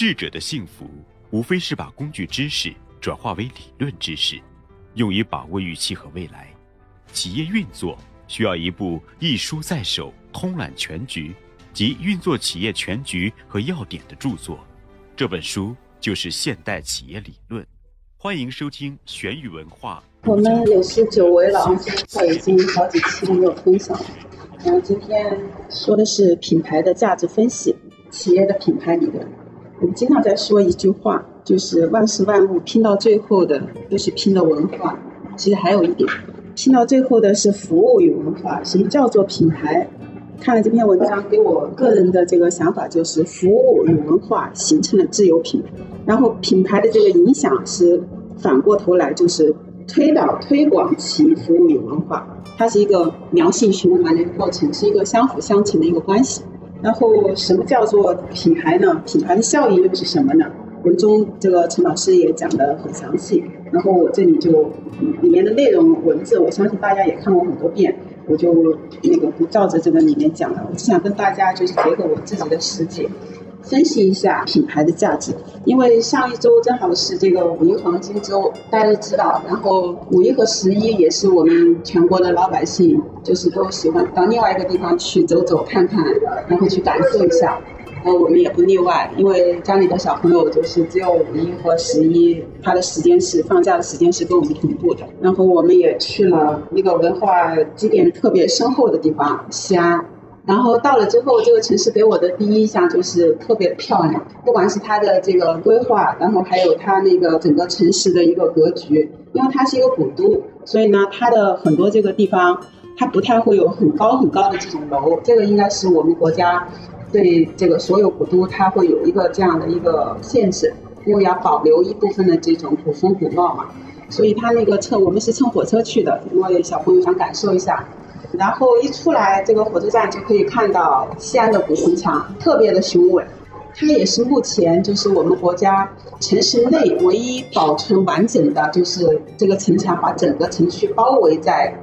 智者的幸福，无非是把工具知识转化为理论知识，用以把握预期和未来。企业运作需要一部一书在手、通览全局及运作企业全局和要点的著作。这本书就是《现代企业理论》。欢迎收听玄宇文化。我们也是久违了啊，他已经好几期没有分享。然后今天说的是品牌的价值分析，企业的品牌理论。我们经常在说一句话，就是万事万物拼到最后的都是拼的文化。其实还有一点，拼到最后的是服务与文化。什么叫做品牌？看了这篇文章，给我个人的这个想法就是，服务与文化形成了自有品，然后品牌的这个影响是反过头来就是推导推广其服务与文化，它是一个良性循环的一个过程，是一个相辅相成的一个关系。然后，什么叫做品牌呢？品牌的效益又是什么呢？文中这个陈老师也讲得很详细。然后我这里就里面的内容文字，我相信大家也看过很多遍，我就那个不照着这个里面讲了。我只想跟大家就是结合我自己的实际。分析一下品牌的价值，因为上一周正好是这个五一黄金周，大家都知道。然后五一和十一也是我们全国的老百姓，就是都喜欢到另外一个地方去走走看看，然后去感受一下。然后我们也不例外，因为家里的小朋友就是只有五一和十一，他的时间是放假的时间是跟我们同步的。然后我们也去了一个文化积淀特别深厚的地方——西安。然后到了之后，这个城市给我的第一印象就是特别漂亮，不管是它的这个规划，然后还有它那个整个城市的一个格局。因为它是一个古都，所以呢，它的很多这个地方，它不太会有很高很高的这种楼。这个应该是我们国家对这个所有古都，它会有一个这样的一个限制，因为要保留一部分的这种古风古貌嘛。所以它那个乘，我们是乘火车去的，因为小朋友想感受一下。然后一出来，这个火车站就可以看到西安的古城墙，特别的雄伟。它也是目前就是我们国家城市内唯一保存完整的，就是这个城墙把整个城区包围在。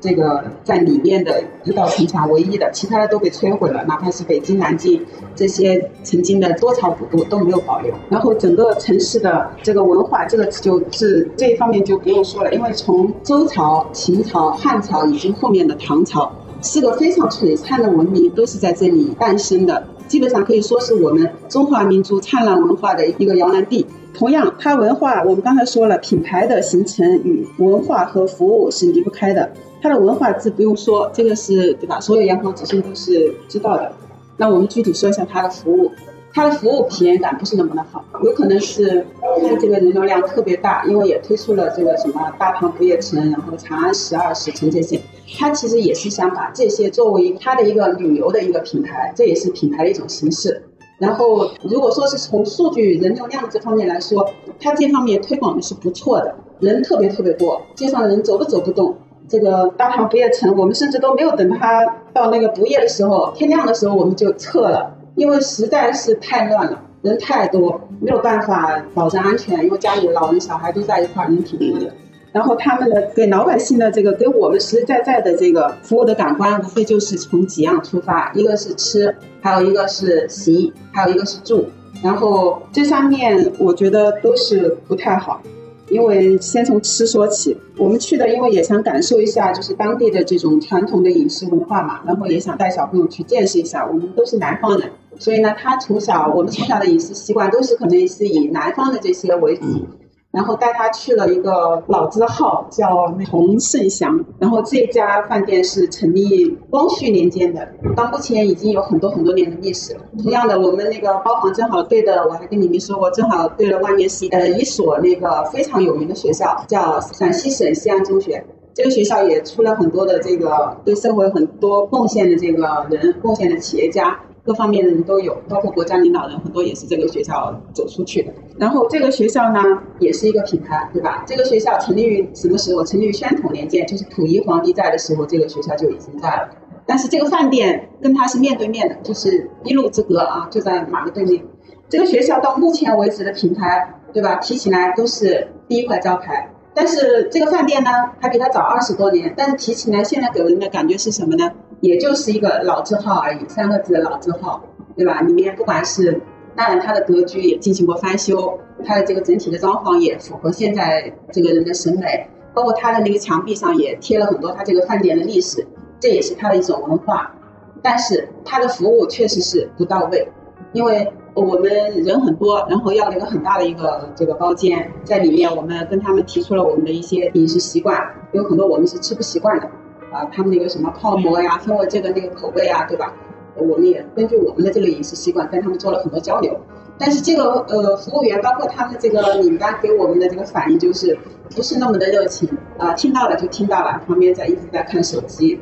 这个在里面的一道城墙，唯一的，其他的都被摧毁了。哪怕是北京、南京这些曾经的多朝古都都没有保留。然后整个城市的这个文化，这个就是这一方面就不用说了，因为从周朝、秦朝、汉朝以及后面的唐朝，四个非常璀璨的文明，都是在这里诞生的。基本上可以说是我们中华民族灿烂文化的一个摇篮地。同样，它文化我们刚才说了，品牌的形成与文化和服务是离不开的。它的文化字不用说，这个是对吧？所有阳光之星都是知道的。那我们具体说一下它的服务，它的服务体验感不是那么的好，有可能是看这个人流量特别大，因为也推出了这个什么大唐不夜城，然后长安十二时辰这些，它其实也是想把这些作为它的一个旅游的一个品牌，这也是品牌的一种形式。然后如果说是从数据人流量这方面来说，它这方面推广的是不错的，人特别特别多，街上的人走都走不动。这个大唐不夜城，我们甚至都没有等它到那个不夜的时候，天亮的时候我们就撤了，因为实在是太乱了，人太多，没有办法保证安全，因为家里老人小孩都在一块，人挺多的。然后他们的给老百姓的这个给我们实实在在的这个服务的感官，无非就是从几样出发，一个是吃，还有一个是行，还有一个是住。然后这上面我觉得都是不太好。因为先从吃说起，我们去的，因为也想感受一下，就是当地的这种传统的饮食文化嘛，然后也想带小朋友去见识一下。我们都是南方人，所以呢，他从小我们从小的饮食习惯都是可能是以南方的这些为主。然后带他去了一个老字号，叫同盛祥。然后这家饭店是成立光绪年间的，到目前已经有很多很多年的历史了。同样的，我们那个包房正好对的，我还跟你们说过，正好对了外面是呃一所那个非常有名的学校，叫陕西省西安中学。这个学校也出了很多的这个对社会很多贡献的这个人，贡献的企业家。各方面的人都有，包括国家领导人很多也是这个学校走出去的。然后这个学校呢，也是一个品牌，对吧？这个学校成立于什么时候？成立于宣统年间，就是溥仪皇帝在的时候，这个学校就已经在了。但是这个饭店跟它是面对面的，就是一路之隔啊，就在马路对面。这个学校到目前为止的品牌，对吧？提起来都是第一块招牌。但是这个饭店呢，还比它早二十多年，但是提起来现在给人的感觉是什么呢？也就是一个老字号而已，三个字的老字号，对吧？里面不管是当然它的格局也进行过翻修，它的这个整体的装潢也符合现在这个人的审美，包括它的那个墙壁上也贴了很多它这个饭店的历史，这也是它的一种文化。但是它的服务确实是不到位，因为我们人很多，然后要了一个很大的一个这个包间，在里面我们跟他们提出了我们的一些饮食习惯，有很多我们是吃不习惯的，啊，他们那个什么泡馍呀，分我这个那个口味啊，对吧？我们也根据我们的这个饮食习惯跟他们做了很多交流，但是这个呃服务员包括他们这个领班给我们的这个反应就是不是那么的热情啊，听到了就听到了，旁边在一直在看手机。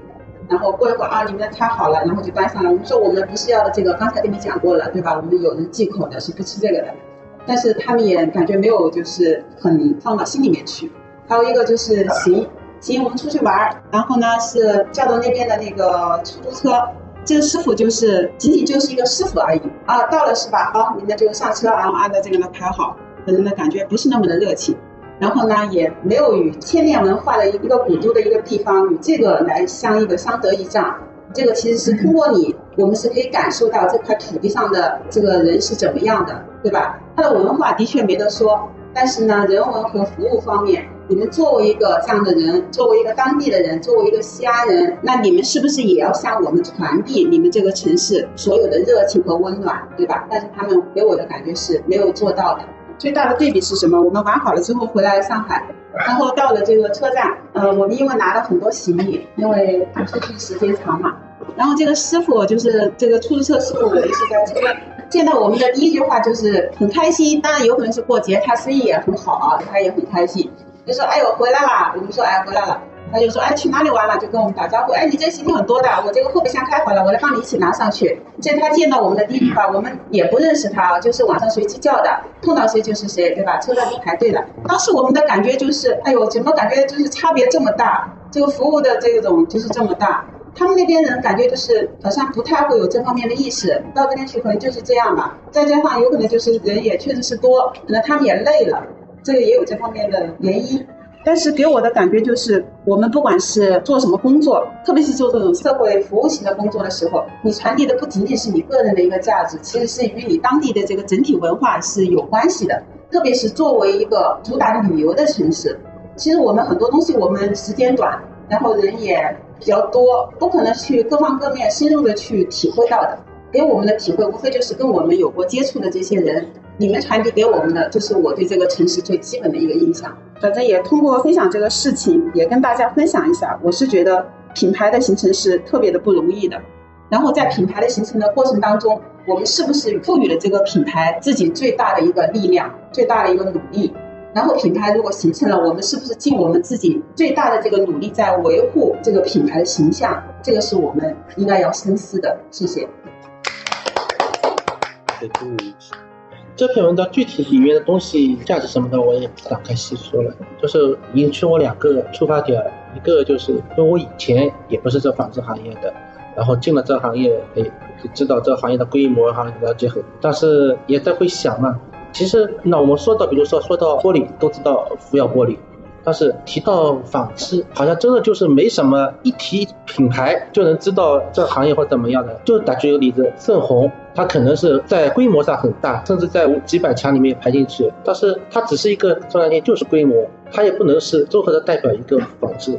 然后过一会儿啊，你们的菜好了，然后就端上来。我们说我们不是要的这个，刚才跟你讲过了，对吧？我们有人忌口的，是不吃这个的。但是他们也感觉没有，就是很放到心里面去。还有一个就是行行，我们出去玩儿，然后呢是叫到那边的那个出租车，这个师傅就是仅仅就是一个师傅而已啊。到了是吧？好，你们就上车，然后按照这个呢排好。人的感觉不是那么的热情。然后呢，也没有与千年文化的一个古都的一个地方与这个来相一个相得益彰。这个其实是通过你，我们是可以感受到这块土地上的这个人是怎么样的，对吧？他的文化的确没得说，但是呢，人文和服务方面，你们作为一个这样的人，作为一个当地的人，作为一个西安人，那你们是不是也要向我们传递你们这个城市所有的热情和温暖，对吧？但是他们给我的感觉是没有做到的。最大的对比是什么？我们玩好了之后回来上海，然后到了这个车站，呃，我们因为拿了很多行李，因为出去时间长嘛，然后这个师傅就是这个出租车师傅，我们是在车见到我们的第一句话就是很开心，当然有可能是过节，他生意也很好啊，他也很开心，就说哎呦回来啦，我们说哎回来了。他就说，哎，去哪里玩了？就跟我们打招呼。哎，你这行李很多的，我这个后备箱开好了，我来帮你一起拿上去。这他见到我们的第一句话，我们也不认识他，就是网上随机叫的，碰到谁就是谁，对吧？车站就排队了。当时我们的感觉就是，哎呦，怎么感觉就是差别这么大？这个服务的这种就是这么大。他们那边人感觉就是好像不太会有这方面的意识，到这边去可能就是这样吧。再加上有可能就是人也确实是多，可能他们也累了，这个也有这方面的原因。但是给我的感觉就是，我们不管是做什么工作，特别是做这种社会服务型的工作的时候，你传递的不仅仅是你个人的一个价值，其实是与你当地的这个整体文化是有关系的。特别是作为一个主打旅游的城市，其实我们很多东西我们时间短，然后人也比较多，不可能去各方各面深入的去体会到的。给我们的体会，无非就是跟我们有过接触的这些人，你们传递给我们的，就是我对这个城市最基本的一个印象。反正也通过分享这个事情，也跟大家分享一下，我是觉得品牌的形成是特别的不容易的。然后在品牌的形成的过程当中，我们是不是赋予了这个品牌自己最大的一个力量、最大的一个努力？然后品牌如果形成了，我们是不是尽我们自己最大的这个努力在维护这个品牌的形象？这个是我们应该要深思的。谢谢。这篇文章具体里面的东西价值什么的，我也不展开细说了。就是引出我两个出发点，一个就是因为我以前也不是这纺织行业的，然后进了这行业，哎，知道这行业的规模哈，了解很，但是也在会想嘛。其实那我们说到，比如说说到玻璃，都知道福耀玻璃。但是提到纺织，好像真的就是没什么，一提品牌就能知道这行业或怎么样的。就打举个例子，盛虹，它可能是在规模上很大，甚至在几百强里面排进去，但是它只是一个说难听就是规模，它也不能是综合的代表一个纺织。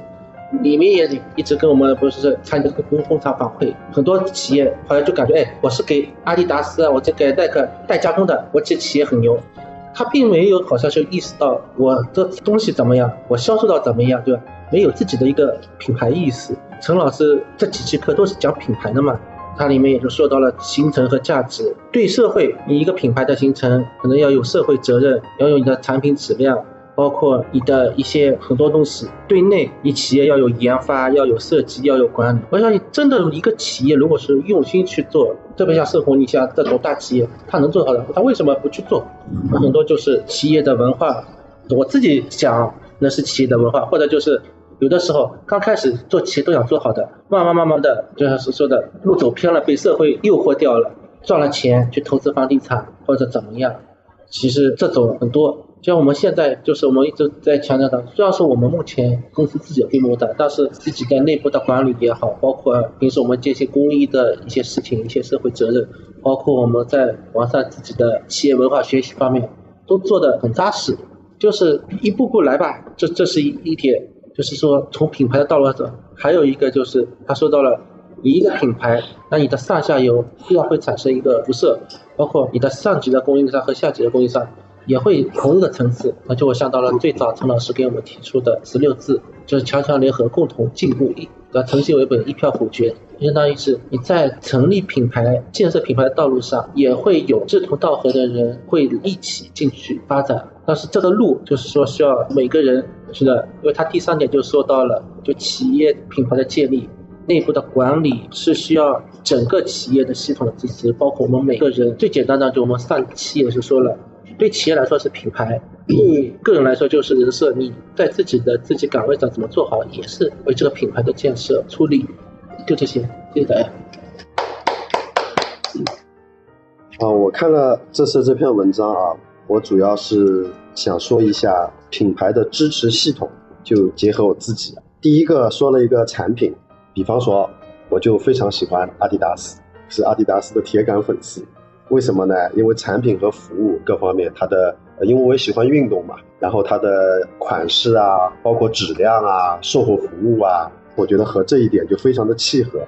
里面也一直跟我们不是参加这个工工厂反馈，很多企业好像就感觉，哎，我是给阿迪达斯啊，我这给耐克代加工的，我这企业很牛。他并没有好像就意识到我这东西怎么样，我销售到怎么样，对吧？没有自己的一个品牌意识。陈老师这几期课都是讲品牌的嘛，它里面也就说到了形成和价值。对社会，你一个品牌的形成，可能要有社会责任，要有你的产品质量。包括你的一些很多东西，对内你企业要有研发，要有设计，要有管理。我想你，真的一个企业如果是用心去做，特别像盛虹，你像这种大企业，他能做好的，他为什么不去做？很多就是企业的文化。我自己想，那是企业的文化，或者就是有的时候刚开始做企业都想做好的，慢慢慢慢的，就像是说的，路走偏了，被社会诱惑掉了，赚了钱去投资房地产或者怎么样。其实这种很多。像我们现在就是我们一直在强调的，虽然说我们目前公司自己的规模大，但是自己在内部的管理也好，包括平时我们这些公益的一些事情、一些社会责任，包括我们在完善自己的企业文化学习方面，都做得很扎实，就是一步步来吧。这这是一一点，就是说从品牌的道路上，还有一个就是他说到了，你一个品牌，那你的上下游必然会产生一个辐射，包括你的上级的供应商和下级的供应商。也会同一个层次，那就我想到了最早陈老师给我们提出的十六字，就是强强联合，共同进步，以诚信为本，一票否决，相当于是你在成立品牌、建设品牌的道路上，也会有志同道合的人会一起进去发展。但是这个路就是说需要每个人是的，因为他第三点就说到了，就企业品牌的建立，内部的管理是需要整个企业的系统的支持，包括我们每个人。最简单的就我们上期也是说了。对企业来说是品牌，对个人来说就是人设。你在自己的自己岗位上怎么做好，也是为这个品牌的建设出力。就这些，谢谢大家。啊，我看了这次这篇文章啊，我主要是想说一下品牌的支持系统，就结合我自己。第一个说了一个产品，比方说，我就非常喜欢阿迪达斯，是阿迪达斯的铁杆粉丝。为什么呢？因为产品和服务各方面，它的，因为我也喜欢运动嘛，然后它的款式啊，包括质量啊，售后服务啊，我觉得和这一点就非常的契合。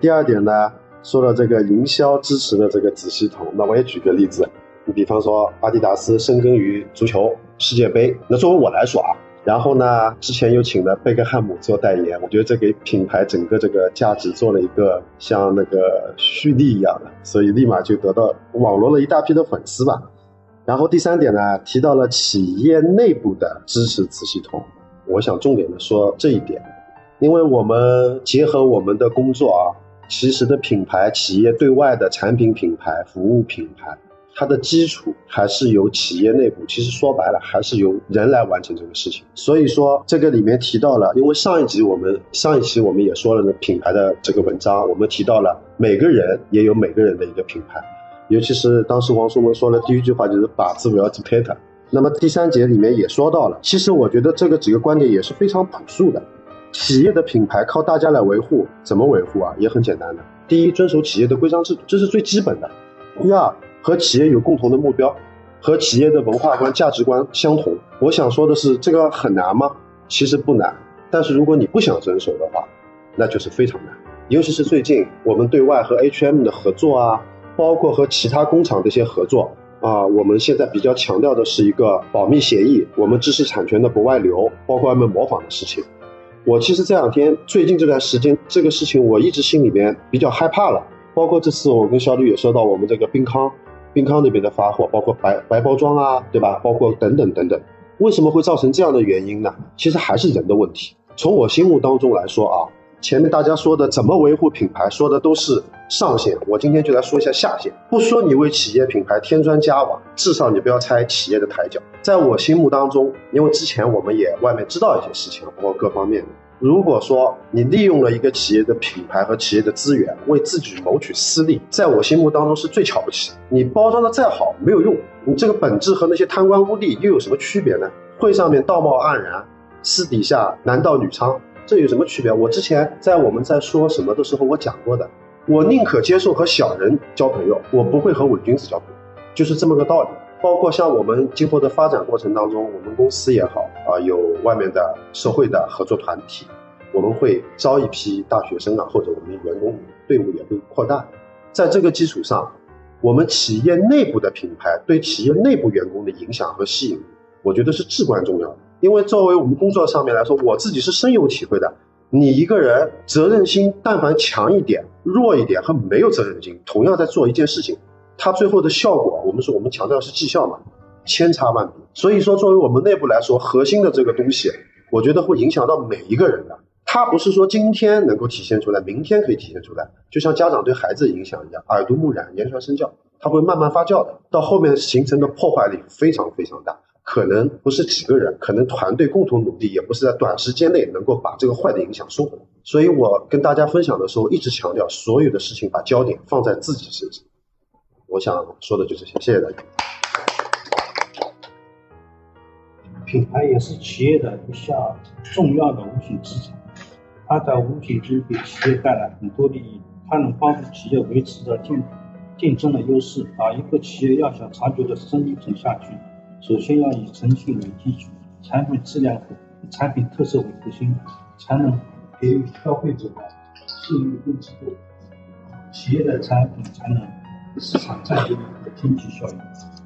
第二点呢，说了这个营销支持的这个子系统，那我也举个例子，你比方说阿迪达斯深耕于足球世界杯，那作为我来说啊。然后呢，之前又请了贝克汉姆做代言，我觉得这给品牌整个这个价值做了一个像那个蓄力一样的，所以立马就得到网络了一大批的粉丝吧。然后第三点呢，提到了企业内部的支持子系统，我想重点的说这一点，因为我们结合我们的工作啊，其实的品牌企业对外的产品品牌、服务品牌。它的基础还是由企业内部，其实说白了还是由人来完成这个事情。所以说这个里面提到了，因为上一集我们上一期我们也说了呢，品牌的这个文章，我们提到了每个人也有每个人的一个品牌，尤其是当时王书文说的第一句话就是把字不要 dictate。那么第三节里面也说到了，其实我觉得这个几个观点也是非常朴素的，企业的品牌靠大家来维护，怎么维护啊？也很简单的，第一遵守企业的规章制度，这是最基本的。第二。和企业有共同的目标，和企业的文化观、价值观相同。我想说的是，这个很难吗？其实不难。但是如果你不想遵守的话，那就是非常难。尤其是最近我们对外和 H&M 的合作啊，包括和其他工厂的一些合作啊，我们现在比较强调的是一个保密协议，我们知识产权的不外流，包括外面模仿的事情。我其实这两天最近这段时间，这个事情我一直心里面比较害怕了。包括这次我跟肖律也说到我们这个冰康。冰康那边的发货，包括白白包装啊，对吧？包括等等等等，为什么会造成这样的原因呢？其实还是人的问题。从我心目当中来说啊，前面大家说的怎么维护品牌，说的都是上限。我今天就来说一下下限。不说你为企业品牌添砖加瓦，至少你不要拆企业的台脚。在我心目当中，因为之前我们也外面知道一些事情，包括各方面的。如果说你利用了一个企业的品牌和企业的资源为自己谋取私利，在我心目当中是最瞧不起。你包装的再好没有用，你这个本质和那些贪官污吏又有什么区别呢？会上面道貌岸然，私底下男盗女娼，这有什么区别？我之前在我们在说什么的时候我讲过的，我宁可接受和小人交朋友，我不会和伪君子交朋友，就是这么个道理。包括像我们今后的发展过程当中，我们公司也好啊，有外面的社会的合作团体，我们会招一批大学生啊，或者我们员工队伍也会扩大。在这个基础上，我们企业内部的品牌对企业内部员工的影响和吸引，我觉得是至关重要的。因为作为我们工作上面来说，我自己是深有体会的。你一个人责任心但凡强一点、弱一点和没有责任心，同样在做一件事情。它最后的效果，我们说我们强调是绩效嘛，千差万别。所以说，作为我们内部来说，核心的这个东西，我觉得会影响到每一个人的。它不是说今天能够体现出来，明天可以体现出来。就像家长对孩子影响一样，耳濡目染，言传身教，它会慢慢发酵的。到后面形成的破坏力非常非常大，可能不是几个人，可能团队共同努力，也不是在短时间内能够把这个坏的影响收回来。所以我跟大家分享的时候，一直强调，所有的事情把焦点放在自己身上。我想说的就这些，谢谢大家。品牌也是企业的一项重要的无形资产，它的无形中给企业带来很多利益。它能帮助企业维持着竞竞争的优势。啊，一个企业要想长久的生存下去，首先要以诚信为基础，产品质量和产品特色为核心，才能给予消费者的信誉跟支持，企业的产品才能市场占有率和经济效益。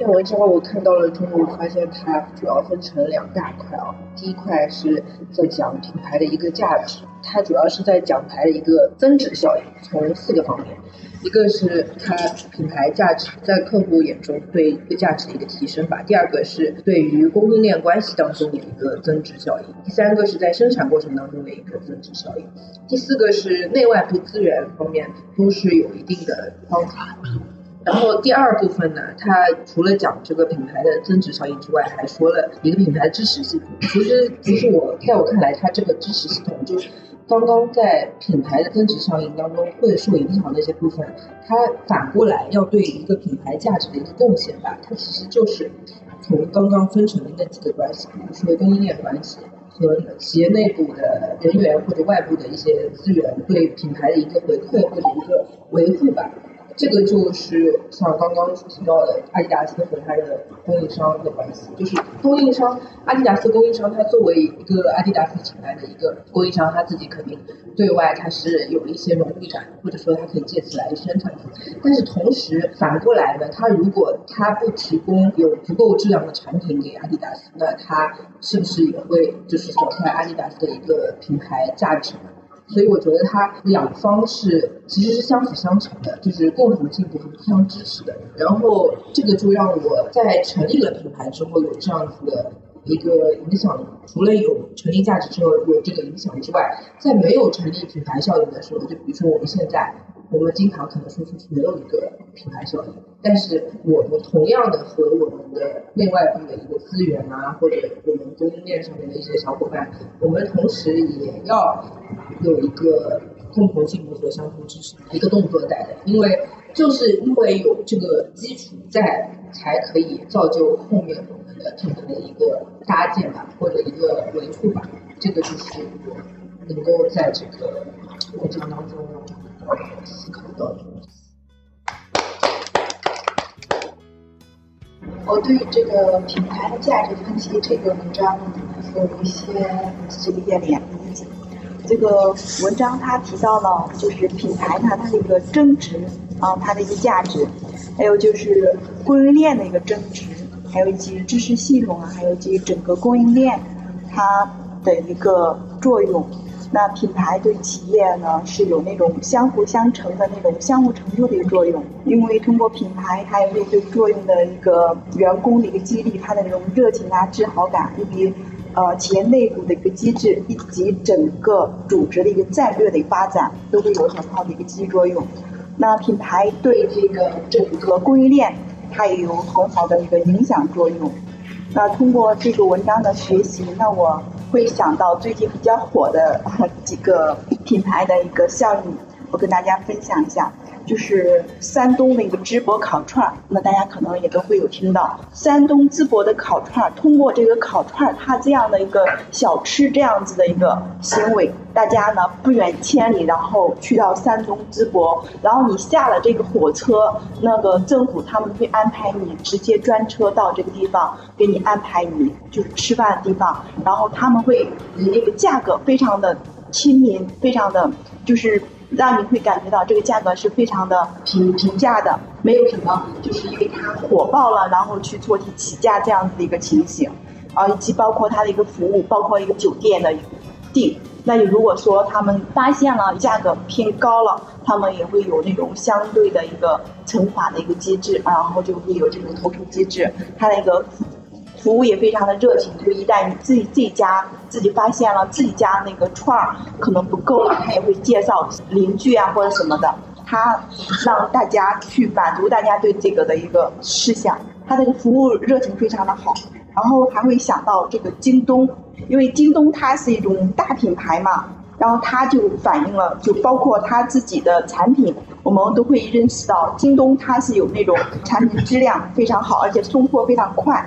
篇文章我看到了之后，我发现它主要分成两大块啊。第一块是在讲品牌的一个价值，它主要是在讲牌的一个增值效应，从四个方面，一个是它品牌价值在客户眼中对一个价值的一个提升吧。第二个是对于供应链关系当中的一个增值效应。第三个是在生产过程当中的一个增值效应。第四个是内外部资源方面都是有一定的帮助。然后第二部分呢，它除了讲这个品牌的增值效应之外，还说了一个品牌支持系统。其实，其实我在我看来，它这个支持系统就刚刚在品牌的增值效应当中会受影响的一些部分，它反过来要对一个品牌价值的一个贡献吧。它其实就是从刚刚分成的那几个关系，比如说供应链关系和企业内部的人员或者外部的一些资源对品牌的一个回馈或者一个维护吧。这个就是像刚刚提到的阿迪达斯和它的供应商的关系，就是供应商阿迪达斯供应商，它作为一个阿迪达斯品牌的一个供应商，他自己肯定对外它是有一些荣誉感，或者说它可以借此来宣传。但是同时反过来呢，它如果它不提供有足够质量的产品给阿迪达斯，那它是不是也会就是损害阿迪达斯的一个品牌价值呢？所以我觉得它两方是其实是相辅相成的，就是共同进步和互相支持的。然后这个就让我在成立了品牌之后有这样子的一个影响，除了有成立价值之后有这个影响之外，在没有成立品牌效应的时候，就比如说我们现在。我们经常可能说出去没有一个品牌效应，但是我们同样的和我们的内外部的一个资源啊，或者我们供应链上面的一些小伙伴，我们同时也要有一个共同进步和相互支持一个动作在的，因为就是因为有这个基础在，才可以造就后面我们的品牌的一个搭建吧，或者一个维护吧，这个就是我能够在这个过程当中。思考到的。我对这个品牌的价值分析这个文章有一些这个点点理解。这个文章它提到了就是品牌呢它的一个增值啊，它的一个价值，还有就是供应链的一个增值，还有以及知识系统啊，还有以及整个供应链它的一个作用。那品牌对企业呢是有那种相辅相成的那种相互成就的一个作用，因为通过品牌，它有对作用的一个员工的一个激励，它的那种热情啊、自豪感，以及呃企业内部的一个机制，以及整个组织的一个战略的一个发展，都会有很好的一个积极作用。那品牌对这个整个供应链，它也有很好的一个影响作用。那通过这个文章的学习，那我。会想到最近比较火的几个品牌的一个效应，我跟大家分享一下。就是山东的一个淄博烤串儿，那大家可能也都会有听到。山东淄博的烤串儿，通过这个烤串儿，它这样的一个小吃这样子的一个行为，大家呢不远千里，然后去到山东淄博，然后你下了这个火车，那个政府他们会安排你直接专车到这个地方，给你安排你就是吃饭的地方，然后他们会以那个价格非常的亲民，非常的就是。让你会感觉到这个价格是非常的平平价的，没有什么就是因为它火爆了，然后去坐地起价这样子的一个情形，啊，以及包括它的一个服务，包括一个酒店的订。那你如果说他们发现了价格偏高了，他们也会有那种相对的一个惩罚的一个机制，然后就会有这种投诉机制，它的一个。服务也非常的热情，就一旦你自己自己家自己发现了自己家那个串儿可能不够了，他也会介绍邻居啊或者什么的，他让大家去满足大家对这个的一个事项，他这个服务热情非常的好，然后还会想到这个京东，因为京东它是一种大品牌嘛，然后它就反映了，就包括它自己的产品，我们都会认识到，京东它是有那种产品质量非常好，而且送货非常快。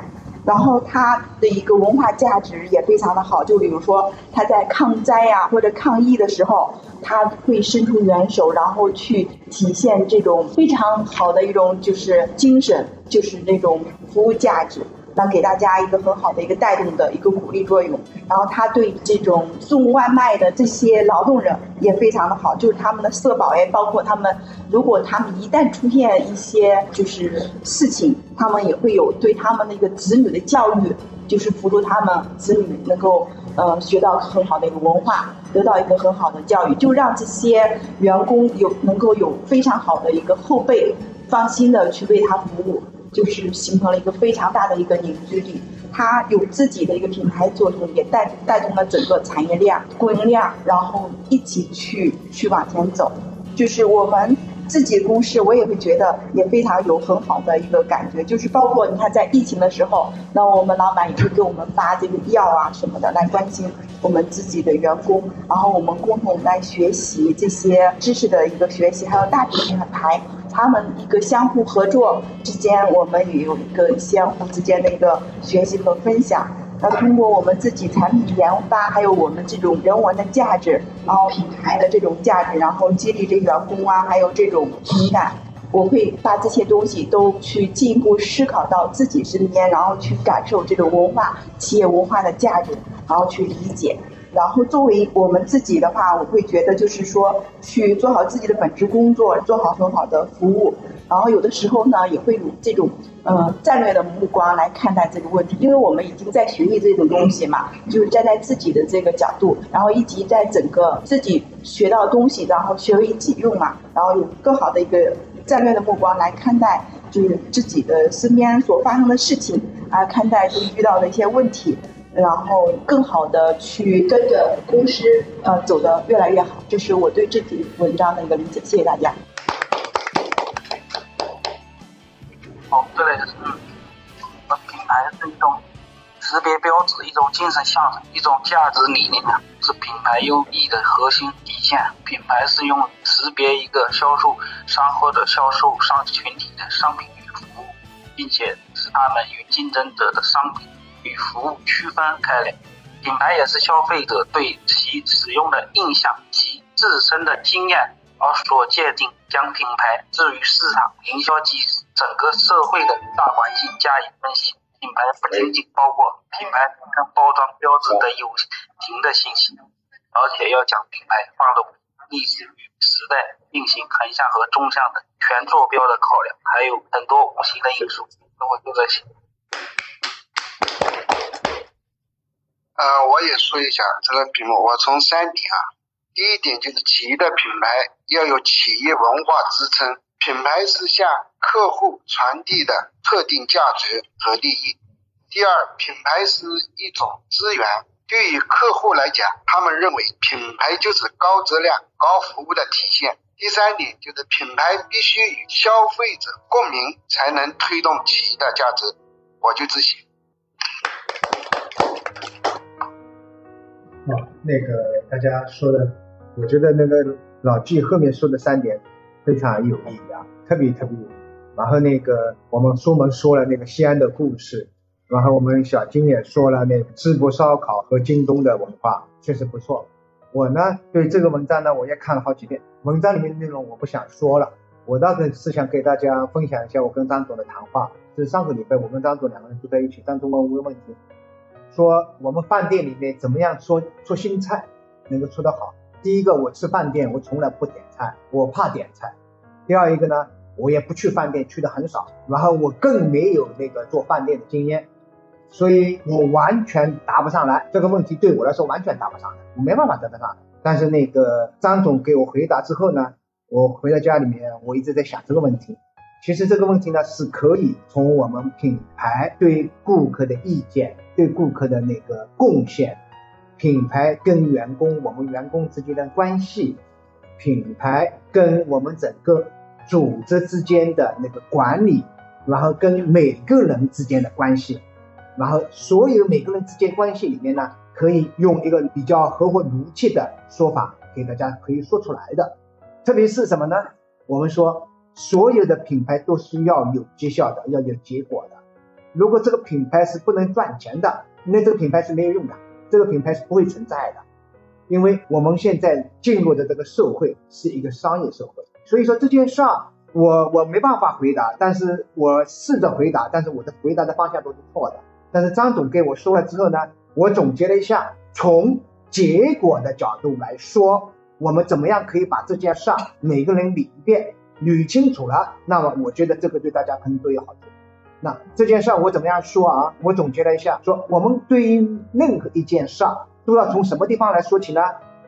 然后它的一个文化价值也非常的好，就比如说它在抗灾呀或者抗疫的时候，它会伸出援手，然后去体现这种非常好的一种就是精神，就是那种服务价值。能给大家一个很好的一个带动的一个鼓励作用，然后他对这种送外卖的这些劳动人也非常的好，就是他们的社保也包括他们，如果他们一旦出现一些就是事情，他们也会有对他们的一个子女的教育，就是辅助他们子女能够呃学到很好的一个文化，得到一个很好的教育，就让这些员工有能够有非常好的一个后辈，放心的去为他服务。就是形成了一个非常大的一个凝聚力，它有自己的一个品牌作用，也带带动了整个产业链、供应链，然后一起去去往前走。就是我们自己公司，我也会觉得也非常有很好的一个感觉。就是包括你看，在疫情的时候，那我们老板也会给我们发这个药啊什么的，来关心我们自己的员工，然后我们共同来学习这些知识的一个学习，还有大品牌。他们一个相互合作之间，我们也有一个相互之间的一个学习和分享。那通过我们自己产品研发，还有我们这种人文的价值，然后品牌的这种价值，然后激励这员工啊，还有这种情感，我会把这些东西都去进一步思考到自己身边，然后去感受这种文化、企业文化的价值，然后去理解。然后作为我们自己的话，我会觉得就是说，去做好自己的本职工作，做好很好的服务。然后有的时候呢，也会有这种呃战略的目光来看待这个问题，因为我们已经在学习这种东西嘛，就是站在自己的这个角度，然后以及在整个自己学到东西，然后学为己用嘛，然后有更好的一个战略的目光来看待，就是自己的身边所发生的事情啊，看待就遇到的一些问题。然后更好的去跟着公司呃走得越来越好，这是我对这篇文章的一个理解。谢谢大家。好，再来就是，品牌是一种识别标志，一种精神象征，一种价值理念，是品牌优异的核心底线。品牌是用识别一个销售商或者销售商群体的商品与服务，并且使他们与竞争者的商品。与服务区分开来，品牌也是消费者对其使用的印象及自身的经验而所界定。将品牌置于市场营销及整个社会的大环境加以分析。品牌不仅仅包括品牌跟包装标志的有形的信息，而且要将品牌放入历史与时代进行横向和纵向的全坐标的考量，还有很多无形的因素。那我就这些。呃，我也说一下这个屏幕，我从三点啊，第一点就是企业的品牌要有企业文化支撑，品牌是向客户传递的特定价值和利益。第二，品牌是一种资源，对于客户来讲，他们认为品牌就是高质量、高服务的体现。第三点就是品牌必须与消费者共鸣，才能推动企业的价值。我就这些。那个大家说的，我觉得那个老季后面说的三点非常有意义啊，特别特别有。然后那个我们书门说了那个西安的故事，然后我们小金也说了那个淄博烧烤和京东的文化，确实不错。我呢对这个文章呢我也看了好几遍，文章里面的内容我不想说了，我倒是是想给大家分享一下我跟张总的谈话。是上个礼拜我跟张总两个人坐在一起，张总问我个问题。说我们饭店里面怎么样说做新菜能够出得好？第一个，我吃饭店我从来不点菜，我怕点菜。第二一个呢，我也不去饭店，去的很少。然后我更没有那个做饭店的经验，所以我完全答不上来。这个问题对我来说完全答不上来，我没办法答得上来。但是那个张总给我回答之后呢，我回到家里面，我一直在想这个问题。其实这个问题呢，是可以从我们品牌对顾客的意见。对顾客的那个贡献，品牌跟员工，我们员工之间的关系，品牌跟我们整个组织之间的那个管理，然后跟每个人之间的关系，然后所有每个人之间关系里面呢，可以用一个比较合乎逻辑的说法给大家可以说出来的。特别是什么呢？我们说所有的品牌都是要有绩效的，要有结果的。如果这个品牌是不能赚钱的，那这个品牌是没有用的，这个品牌是不会存在的。因为我们现在进入的这个社会是一个商业社会，所以说这件事儿我我没办法回答，但是我试着回答，但是我的回答的方向都是错的。但是张总给我说了之后呢，我总结了一下，从结果的角度来说，我们怎么样可以把这件事儿每个人捋一遍，捋清楚了，那么我觉得这个对大家可能都有好处。那这件事儿我怎么样说啊？我总结了一下，说我们对于任何一件事儿都要从什么地方来说起呢？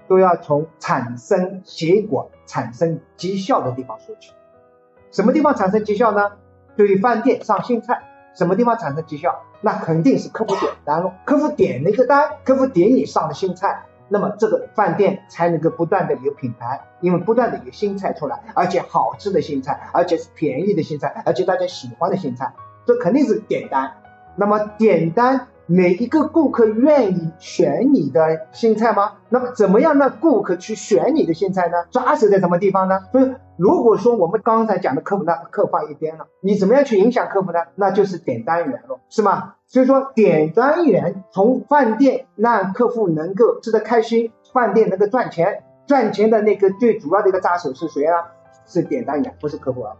都要从产生结果、产生绩效的地方说起。什么地方产生绩效呢？对于饭店上新菜，什么地方产生绩效？那肯定是客户点单了。客户点了一个单，客户点你上的新菜，那么这个饭店才能够不断的有品牌，因为不断的有新菜出来，而且好吃的新菜，而且是便宜的新菜，而且大家喜欢的新菜，这肯定是点单。那么点单。每一个顾客愿意选你的新菜吗？那么怎么样让顾客去选你的新菜呢？抓手在什么地方呢？所以如果说我们刚才讲的客服呢，客放一边了，你怎么样去影响客服呢？那就是点单员了，是吗？所以说点单员从饭店让客户能够吃得开心，饭店能够赚钱，赚钱的那个最主要的一个抓手是谁啊？是点单员，不是客户啊。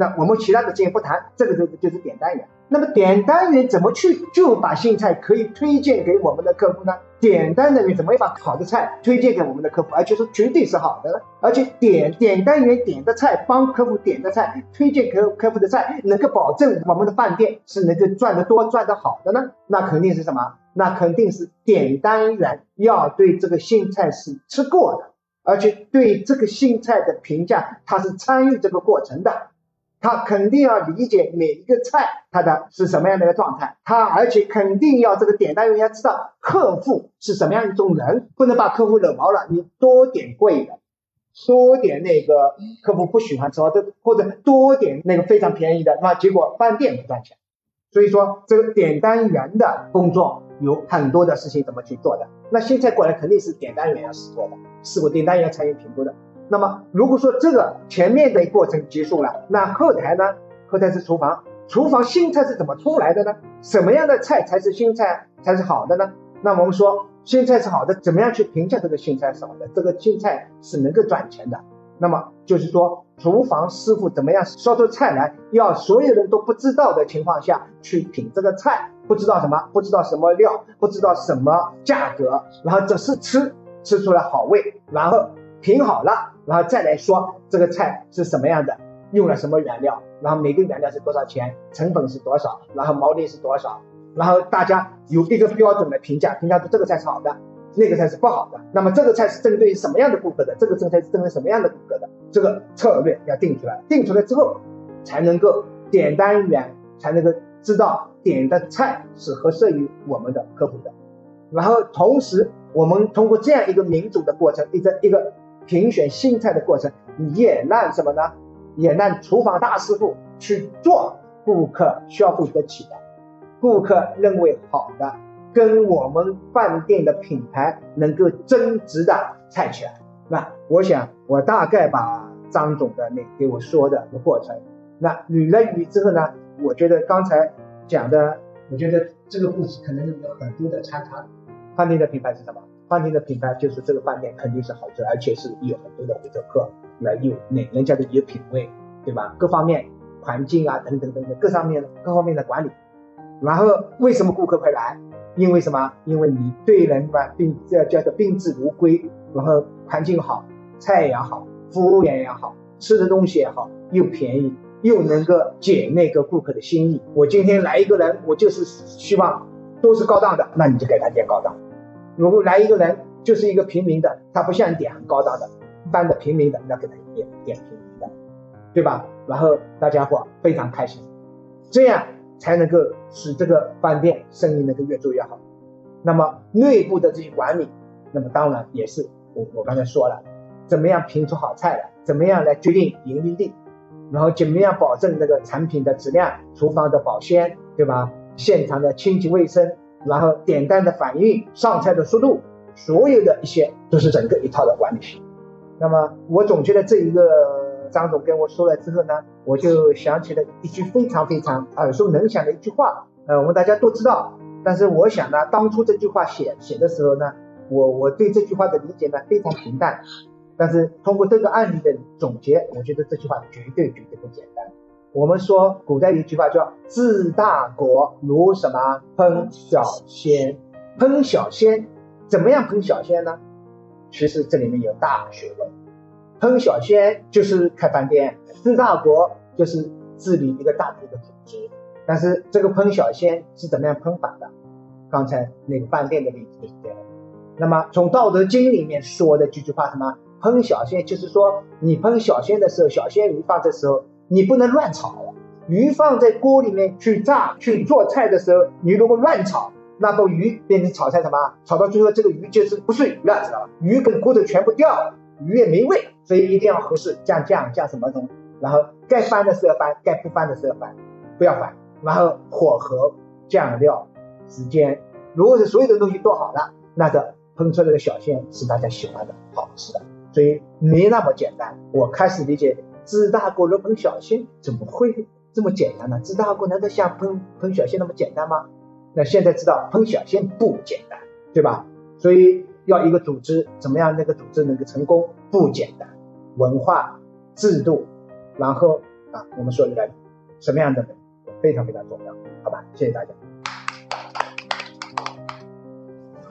那我们其他的先不谈，这个就是就是点单员。那么点单员怎么去就把新菜可以推荐给我们的客户呢？点单人员怎么把好的菜推荐给我们的客户，而且是绝对是好的呢？而且点点单员点的菜，帮客户点的菜，推荐客客户的菜，能够保证我们的饭店是能够赚得多、赚得好的呢？那肯定是什么？那肯定是点单员要对这个新菜是吃过的，而且对这个新菜的评价，他是参与这个过程的。他肯定要理解每一个菜它的是什么样的一个状态，他而且肯定要这个点单员要知道客户是什么样一种人，不能把客户惹毛了。你多点贵的，多点那个客户不喜欢吃的，或者多点那个非常便宜的，那结果饭店不赚钱。所以说这个点单员的工作有很多的事情怎么去做的，那新菜过来肯定是点单员要试做的，试过点单员参与评估的。那么，如果说这个前面的过程结束了，那后台呢？后台是厨房，厨房新菜是怎么出来的呢？什么样的菜才是新菜才是好的呢？那我们说新菜是好的，怎么样去评价这个新菜是好的？这个新菜是能够赚钱的。那么就是说，厨房师傅怎么样烧出菜来，要所有人都不知道的情况下去品这个菜，不知道什么，不知道什么料，不知道什么价格，然后只是吃，吃出来好味，然后品好了。然后再来说这个菜是什么样的，用了什么原料，然后每个原料是多少钱，成本是多少，然后毛利是多少，然后大家有一个标准的评价，评价出这个菜是好的，那个菜是不好的。那么这个菜是针对什么样的顾客的？这个菜是针对什么样的顾客的？这个策略要定出来，定出来之后才能够点单员才能够知道点的菜是合适于我们的客户的。然后同时我们通过这样一个民主的过程，一个一个。评选新菜的过程，也让什么呢？也让厨房大师傅去做顾客消费得起的、顾客认为好的、跟我们饭店的品牌能够增值的菜起来。那我想，我大概把张总的那给我说的过程，那捋了捋之后呢，我觉得刚才讲的，我觉得这个故事可能有很多的参差。饭店的品牌是什么？饭店的品牌就是这个饭店肯定是好吃，而且是有很多的回头客，来有那人家的有品味，对吧？各方面环境啊等等等等各上面各方面的管理，然后为什么顾客会来？因为什么？因为你对人吧，并要叫做宾至如归，然后环境好，菜也好，服务员也好，吃的东西也好，又便宜，又能够解那个顾客的心意。我今天来一个人，我就是希望都是高档的，那你就给他点高档。如果来一个人就是一个平民的，他不像点很高档的，一般的平民的，要给他点点平民的，对吧？然后大家伙非常开心，这样才能够使这个饭店生意能够越做越好。那么内部的这些管理，那么当然也是我我刚才说了，怎么样评出好菜来，怎么样来决定盈利率，然后怎么样保证那个产品的质量、厨房的保鲜，对吧？现场的清洁卫生。然后点单的反应、上菜的速度，所有的一些都是整个一套的管理系。那么我总觉得这一个张总跟我说了之后呢，我就想起了一句非常非常耳熟能详的一句话，呃，我们大家都知道。但是我想呢，当初这句话写写的时候呢，我我对这句话的理解呢非常平淡。但是通过这个案例的总结，我觉得这句话绝对绝对不简单。我们说古代有一句话叫“治大国如什么烹小鲜”，烹小鲜怎么样烹小鲜呢？其实这里面有大学问。烹小鲜就是开饭店，治大国就是治理一个大国的组织。但是这个烹小鲜是怎么样烹法的？刚才那个饭店的例子就是这样。那么从《道德经》里面说的这句话什么？烹小鲜就是说，你烹小鲜的时候，小鲜鱼放的时候，你不能乱炒。鱼放在锅里面去炸去做菜的时候，你如果乱炒，那个鱼变成炒菜什么？炒到最后这个鱼就是不是鱼了，知道吧？鱼跟骨头全部掉了，鱼也没味，所以一定要合适，降酱降什么东西，然后该翻的时候要翻，该不翻的时候翻，不要翻。然后火候、酱料、时间，如果是所有的东西都好了，那这烹出来的小鲜是大家喜欢的，好吃的。所以没那么简单。我开始理解治大国如烹小鲜，怎么会这么简单呢？治大国难道像烹烹小鲜那么简单吗？那现在知道烹小鲜不简单，对吧？所以要一个组织怎么样，那个组织能够成功不简单。文化、制度，然后啊，我们说人什么样的人非常非常重要，好吧？谢谢大家。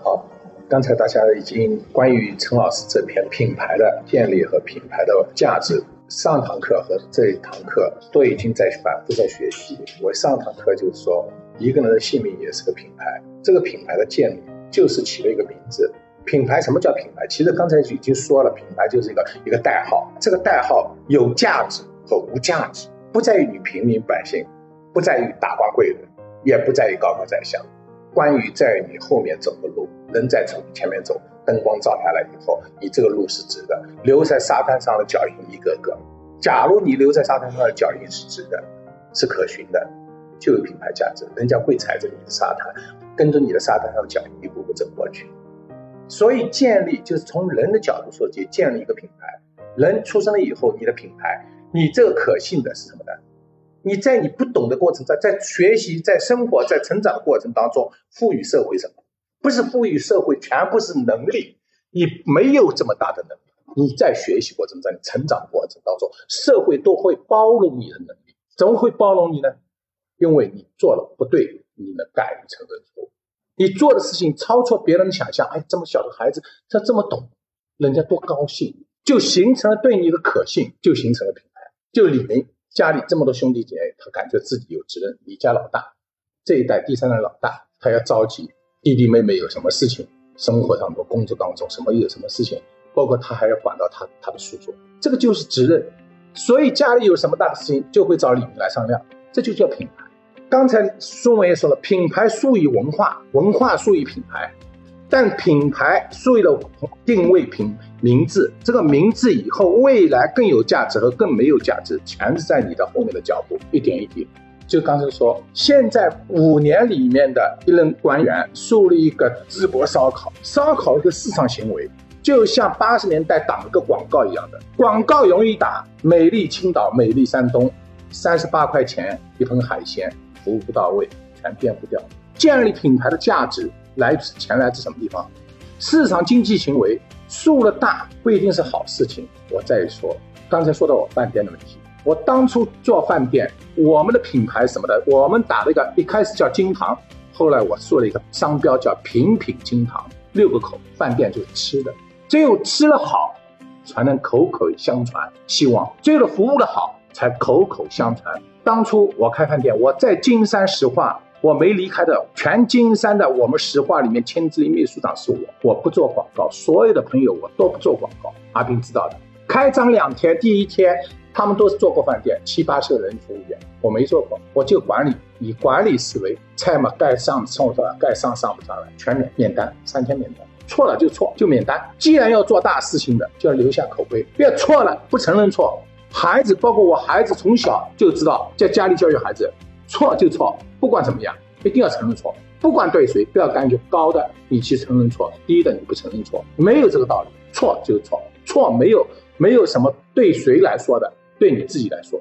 好刚才大家已经关于陈老师这篇品牌的建立和品牌的价值，上堂课和这一堂课都已经在反复在学习。我上堂课就是说，一个人的性命也是个品牌，这个品牌的建立就是起了一个名字。品牌什么叫品牌？其实刚才已经说了，品牌就是一个一个代号，这个代号有价值和无价值，不在于你平民百姓，不在于达官贵人，也不在于高高在上。关于在于你后面走的路，人在从前面走，灯光照下来以后，你这个路是直的。留在沙滩上的脚印一个个，假如你留在沙滩上的脚印是直的，是可循的，就有品牌价值。人家会踩着你的沙滩，跟着你的沙滩上的脚印一步步走过去。所以建立就是从人的角度说起，建立一个品牌。人出生了以后，你的品牌，你这个可信的是什么呢？你在你不懂的过程，在在学习、在生活、在成长的过程当中，赋予社会什么？不是赋予社会全部是能力，你没有这么大的能力。你在学习过程中、成长过程当中，社会都会包容你的能力。怎么会包容你呢？因为你做了不对，你能敢于承认错误。你做的事情超出别人的想象，哎，这么小的孩子他这么懂，人家多高兴，就形成了对你的可信，就形成了品牌。就李明。家里这么多兄弟姐妹，他感觉自己有责任。你家老大，这一代第三代老大，他要着急弟弟妹妹有什么事情，生活当中、工作当中什么有什么事情，包括他还要管到他他的叔叔，这个就是责任。所以家里有什么大的事情，就会找李明来商量，这就叫品牌。刚才孙文也说了，品牌树于文化，文化树于品牌。但品牌为了定位品名字，这个名字以后未来更有价值和更没有价值，全是在你的后面的脚步，一点一滴。就刚才说，现在五年里面的一任官员树立一个淄博烧烤，烧烤一个市场行为，就像八十年代打了个广告一样的，广告容易打，美丽青岛，美丽山东，三十八块钱一份海鲜，服务不到位，全变不掉。建立品牌的价值。来自钱来自什么地方？市场经济行为树了大不一定是好事情。我再说，刚才说到我饭店的问题，我当初做饭店，我们的品牌什么的，我们打了一个一开始叫金堂，后来我做了一个商标叫品品金堂，六个口，饭店就是吃的，只有吃了好，才能口口相传，希望只有服务的好，才口口相传。当初我开饭店，我在金山石化。我没离开的，全金山的我们石化里面签字的秘书长是我，我不做广告，所有的朋友我都不做广告。阿斌知道的，开张两天，第一天他们都是做过饭店，七八十个人服务员，我没做过，我就管理，以管理思维，菜嘛该上上不上，该上上不上来，全免免单，三天免单，错了就错就免单。既然要做大事情的，就要留下口碑，别错了不承认错。孩子，包括我孩子，从小就知道在家里教育孩子。错就错，不管怎么样，一定要承认错。不管对谁，不要感觉高的你去承认错，低的你不承认错，没有这个道理。错就是错，错没有没有什么对谁来说的，对你自己来说，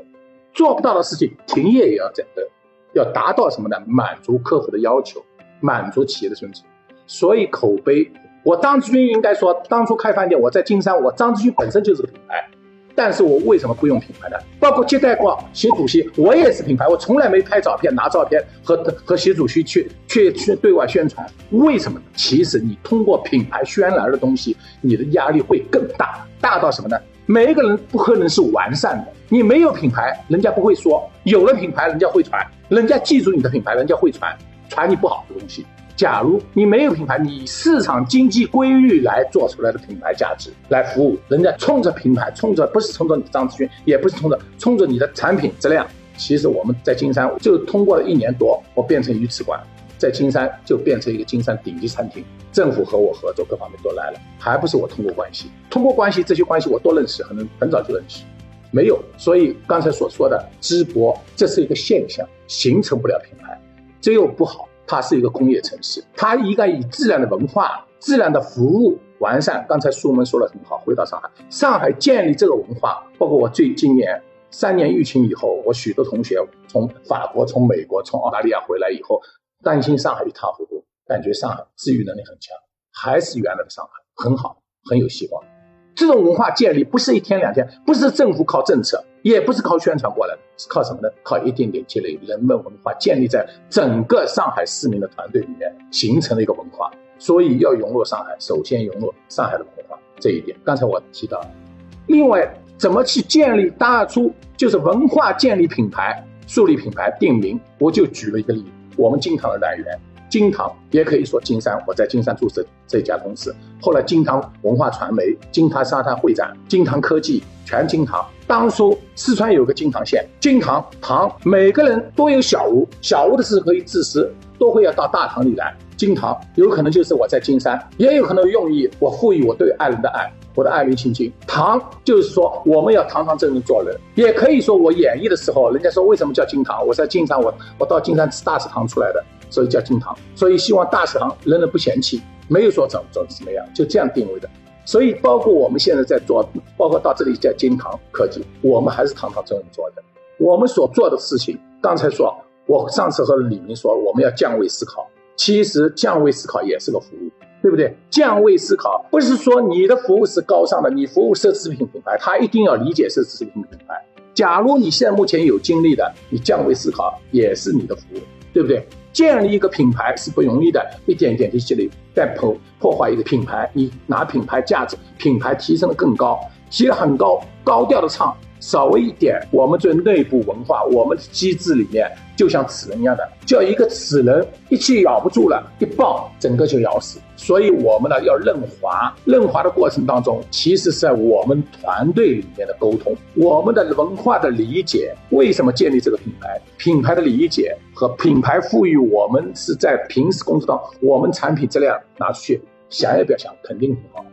做不到的事情，停业也要整个，要达到什么呢？满足客户的要求，满足企业的生存。所以口碑，我张志军应该说，当初开饭店，我在金山，我张志军本身就是个品牌。但是我为什么不用品牌呢？包括接待过习主席，我也是品牌，我从来没拍照片、拿照片和和习主席去去去对外宣传。为什么？其实你通过品牌渲染的东西，你的压力会更大，大到什么呢？每一个人不可能是完善的，你没有品牌，人家不会说；有了品牌，人家会传，人家记住你的品牌，人家会传，传你不好的东西。假如你没有品牌，你市场经济规律来做出来的品牌价值来服务，人家冲着品牌，冲着不是冲着你张志军，也不是冲着冲着你的产品质量。其实我们在金山就通过了一年多，我变成鱼翅馆，在金山就变成一个金山顶级餐厅。政府和我合作，各方面都来了，还不是我通过关系？通过关系，这些关系我都认识，很很早就认识。没有，所以刚才所说的淄博，这是一个现象，形成不了品牌，这又不好。它是一个工业城市，它应该以自然的文化、自然的服务完善。刚才苏门说的很好，回到上海，上海建立这个文化，包括我最今年三年疫情以后，我许多同学从法国、从美国、从澳大利亚回来以后，担心上海一塌糊涂，感觉上海治愈能力很强，还是原来的上海很好，很有希望。这种文化建立不是一天两天，不是政府靠政策，也不是靠宣传过来的，是靠什么呢？靠一点点积累，人文文化建立在整个上海市民的团队里面形成了一个文化。所以要融入上海，首先融入上海的文化这一点。刚才我提到，另外怎么去建立大出就是文化建立品牌、树立品牌、定名，我就举了一个例子，我们金堂的来源。金堂也可以说金山，我在金山注册这家公司。后来金堂文化传媒、金堂沙滩会展、金堂科技，全金堂。当初四川有个金堂县，金堂堂每个人都有小屋，小屋的是可以自私，都会要到大堂里来。金堂有可能就是我在金山，也有可能用意我赋予我对爱人的爱，我的爱民亲近。堂就是说我们要堂堂正正做人，也可以说我演绎的时候，人家说为什么叫金堂？我在金山，我我到金山吃大食堂出来的。所以叫金堂，所以希望大食堂人人不嫌弃，没有说怎怎怎么样，就这样定位的。所以包括我们现在在做，包括到这里叫金堂科技，我们还是堂堂正正做的。我们所做的事情，刚才说，我上次和李明说，我们要降位思考，其实降位思考也是个服务，对不对？降位思考不是说你的服务是高尚的，你服务奢侈品品牌，他一定要理解奢侈品品牌。假如你现在目前有精力的，你降位思考也是你的服务，对不对？建立一个品牌是不容易的，一点一点的积累，再破破坏一个品牌，你拿品牌价值，品牌提升的更高，提得很高，高调的唱。稍微一点，我们这内部文化，我们的机制里面，就像齿轮一样的，叫一个齿轮一气咬不住了，一爆，整个就咬死。所以我们呢要润滑，润滑的过程当中，其实是在我们团队里面的沟通，我们的文化的理解，为什么建立这个品牌，品牌的理解和品牌赋予我们是在平时工作当中，我们产品质量拿出去，想也不要想，肯定很好，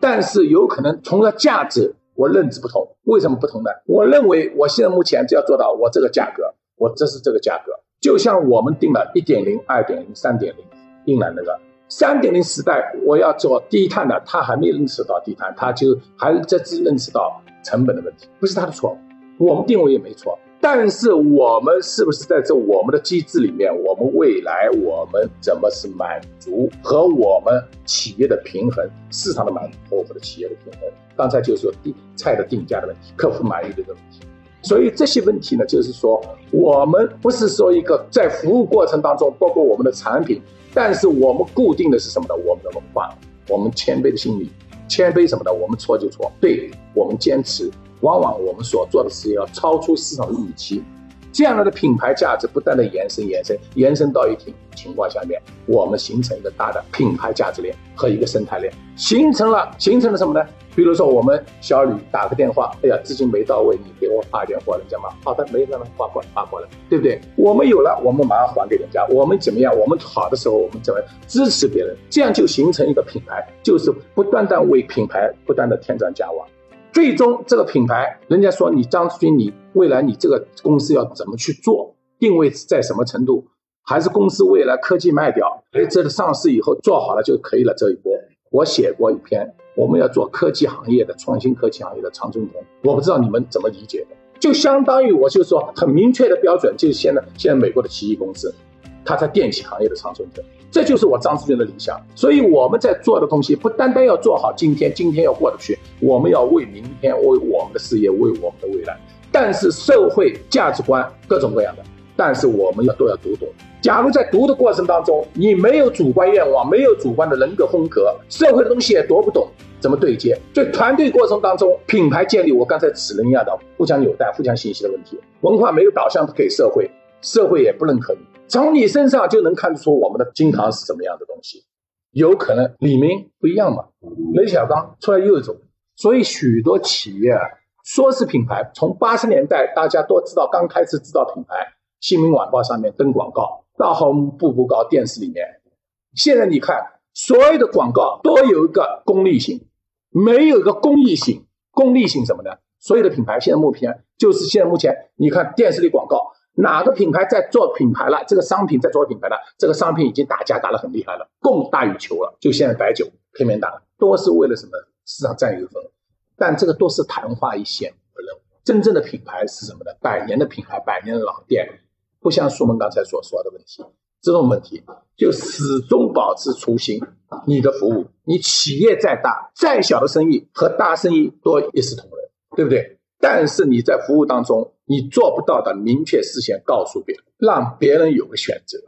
但是有可能从了价值。我认知不同，为什么不同呢？我认为我现在目前只要做到我这个价格，我这是这个价格，就像我们定了一点零、二点零、三点零，定了那个三点零时代，我要做低碳的，他还没认识到低碳，他就还在只认识到成本的问题，不是他的错，我们定位也没错。但是我们是不是在这我们的机制里面，我们未来我们怎么是满足和我们企业的平衡，市场的满足和我们的企业的平衡？刚才就是说定菜的定价的问题，客户满意的问题。所以这些问题呢，就是说我们不是说一个在服务过程当中，包括我们的产品，但是我们固定的是什么呢？我们的文化，我们谦卑的心理，谦卑什么呢，我们错就错，对我们坚持。往往我们所做的事要超出市场的预期，这样的品牌价值不断的延伸、延伸、延伸到一定情况下面，我们形成一个大的品牌价值链和一个生态链，形成了形成了什么呢？比如说我们小吕打个电话，哎呀，资金没到位，你给我发一点货，人家嘛，好的，没那么发过来，发过来，对不对？我们有了，我们马上还给人家。我们怎么样？我们好的时候，我们怎么支持别人？这样就形成一个品牌，就是不断的为品牌不断的添砖加瓦。最终，这个品牌，人家说你张志军，你未来你这个公司要怎么去做，定位在什么程度？还是公司未来科技卖掉？哎，这个上市以后做好了就可以了。这一波，我写过一篇，我们要做科技行业的创新科技行业的长春藤，我不知道你们怎么理解的。就相当于我就说很明确的标准，就是现在现在美国的奇异公司，它在电器行业的长春藤，这就是我张志军的理想。所以我们在做的东西，不单单要做好今天，今天要过得去，我们要为明天，为我们的事业，为我们的未来。但是社会价值观各种各样的，但是我们要都要读懂。假如在读的过程当中，你没有主观愿望，没有主观的人格风格，社会的东西也读不懂。怎么对接？在团队过程当中，品牌建立，我刚才指了一样的互相纽带、互相信息的问题。文化没有导向给社会，社会也不认可你。从你身上就能看出我们的金堂是什么样的东西。有可能李明不一样嘛？雷小刚出来又一种。所以许多企业啊，说是品牌，从八十年代大家都知道，刚开始知道品牌，新民晚报上面登广告，到后步步高电视里面，现在你看。所有的广告都有一个功利性，没有一个公益性。功利性什么呢？所有的品牌现在目前就是现在目前，你看电视里广告，哪个品牌在做品牌了？这个商品在做品牌了，这个商品已经打架打得很厉害了，供大于求了。就现在白酒片面打，都是为了什么？市场占有份额。但这个都是昙花一现，不能。真正的品牌是什么呢？百年的品牌，百年的老店，不像苏门刚才所说的问题。这种问题就始终保持初心。你的服务，你企业再大再小的生意和大生意都一视同仁，对不对？但是你在服务当中，你做不到的，明确事先告诉别人，让别人有个选择，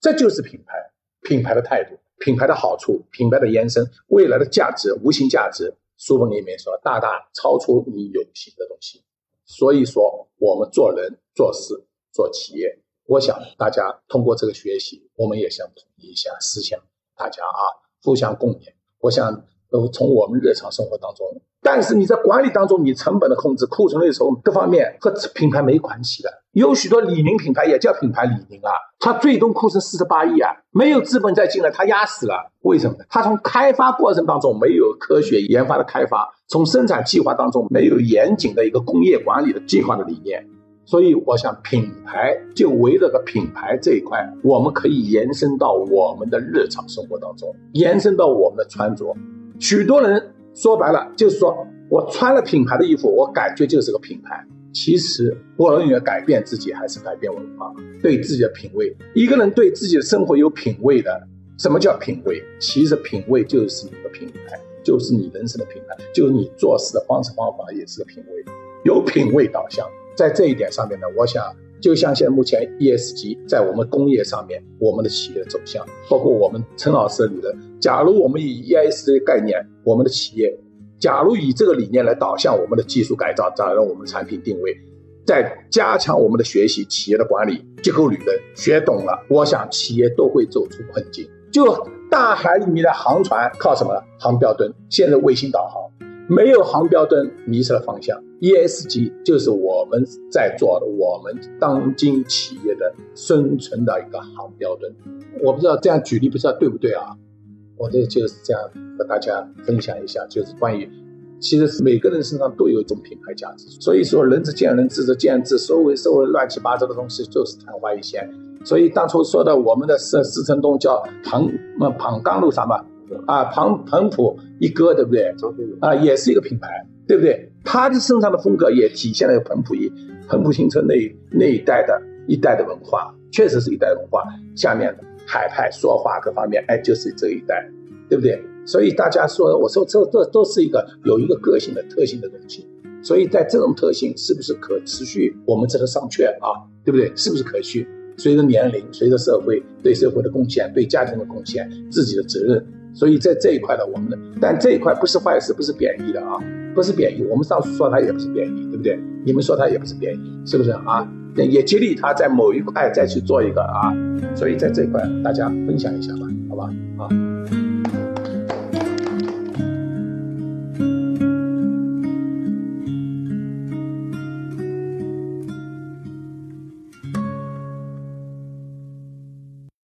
这就是品牌。品牌的态度，品牌的好处，品牌的延伸，未来的价值，无形价值。书本里面说，大大超出你有形的东西。所以说，我们做人、做事、做企业。我想大家通过这个学习，我们也想统一一下思想，大家啊互相共勉。我想都从我们日常生活当中，但是你在管理当中，你成本的控制、库存的时候，各方面和品牌没关系的。有许多李宁品牌也叫品牌李宁啊，它最终库存四十八亿啊，没有资本再进来，它压死了。为什么？它从开发过程当中没有科学研发的开发，从生产计划当中没有严谨的一个工业管理的计划的理念。所以，我想品牌就围绕个品牌这一块，我们可以延伸到我们的日常生活当中，延伸到我们的穿着。许多人说白了就是说我穿了品牌的衣服，我感觉就是个品牌。其实，无论你要改变自己还是改变文化，对自己的品味。一个人对自己的生活有品味的，什么叫品味？其实品味就是一个品牌，就是你人生的品牌，就是你做事的方式方法也是个品味，有品味导向。在这一点上面呢，我想就像现在目前 ESG 在我们工业上面，我们的企业走向，包括我们陈老师的理论，假如我们以 ESG 概念，我们的企业，假如以这个理念来导向我们的技术改造，导让我们产品定位，再加强我们的学习，企业的管理结构理论学懂了，我想企业都会走出困境。就大海里面的航船靠什么？航标灯，现在卫星导航。没有航标灯，迷失了方向。ESG 就是我们在做的，我们当今企业的生存的一个航标灯。我不知道这样举例不知道对不对啊？我这就是这样和大家分享一下，就是关于，其实是每个人身上都有一种品牌价值。所以说，人之见仁，智者见智，所谓所谓乱七八糟的东西就是昙花一现。所以当初说的我们的四四城东叫庞么庞刚路啥嘛。啊，庞彭普一哥，对不对？啊，也是一个品牌，对不对？他的身上的风格也体现了彭普一、彭普新村那那一代的一代的文化，确实是一代文化。下面的海派说话各方面，哎，就是这一代，对不对？所以大家说，我说这这都是一个有一个个性的特性的东西。所以在这种特性是不是可持续？我们这个商榷啊，对不对？是不是可续？随着年龄，随着社会对社会的贡献，对家庭的贡献，自己的责任。所以在这一块呢，我们的，但这一块不是坏事，不是贬义的啊，不是贬义。我们上次说它也不是贬义，对不对？你们说它也不是贬义，是不是啊？也激励他在某一块再去做一个啊。所以在这一块，大家分享一下吧，好吧？啊。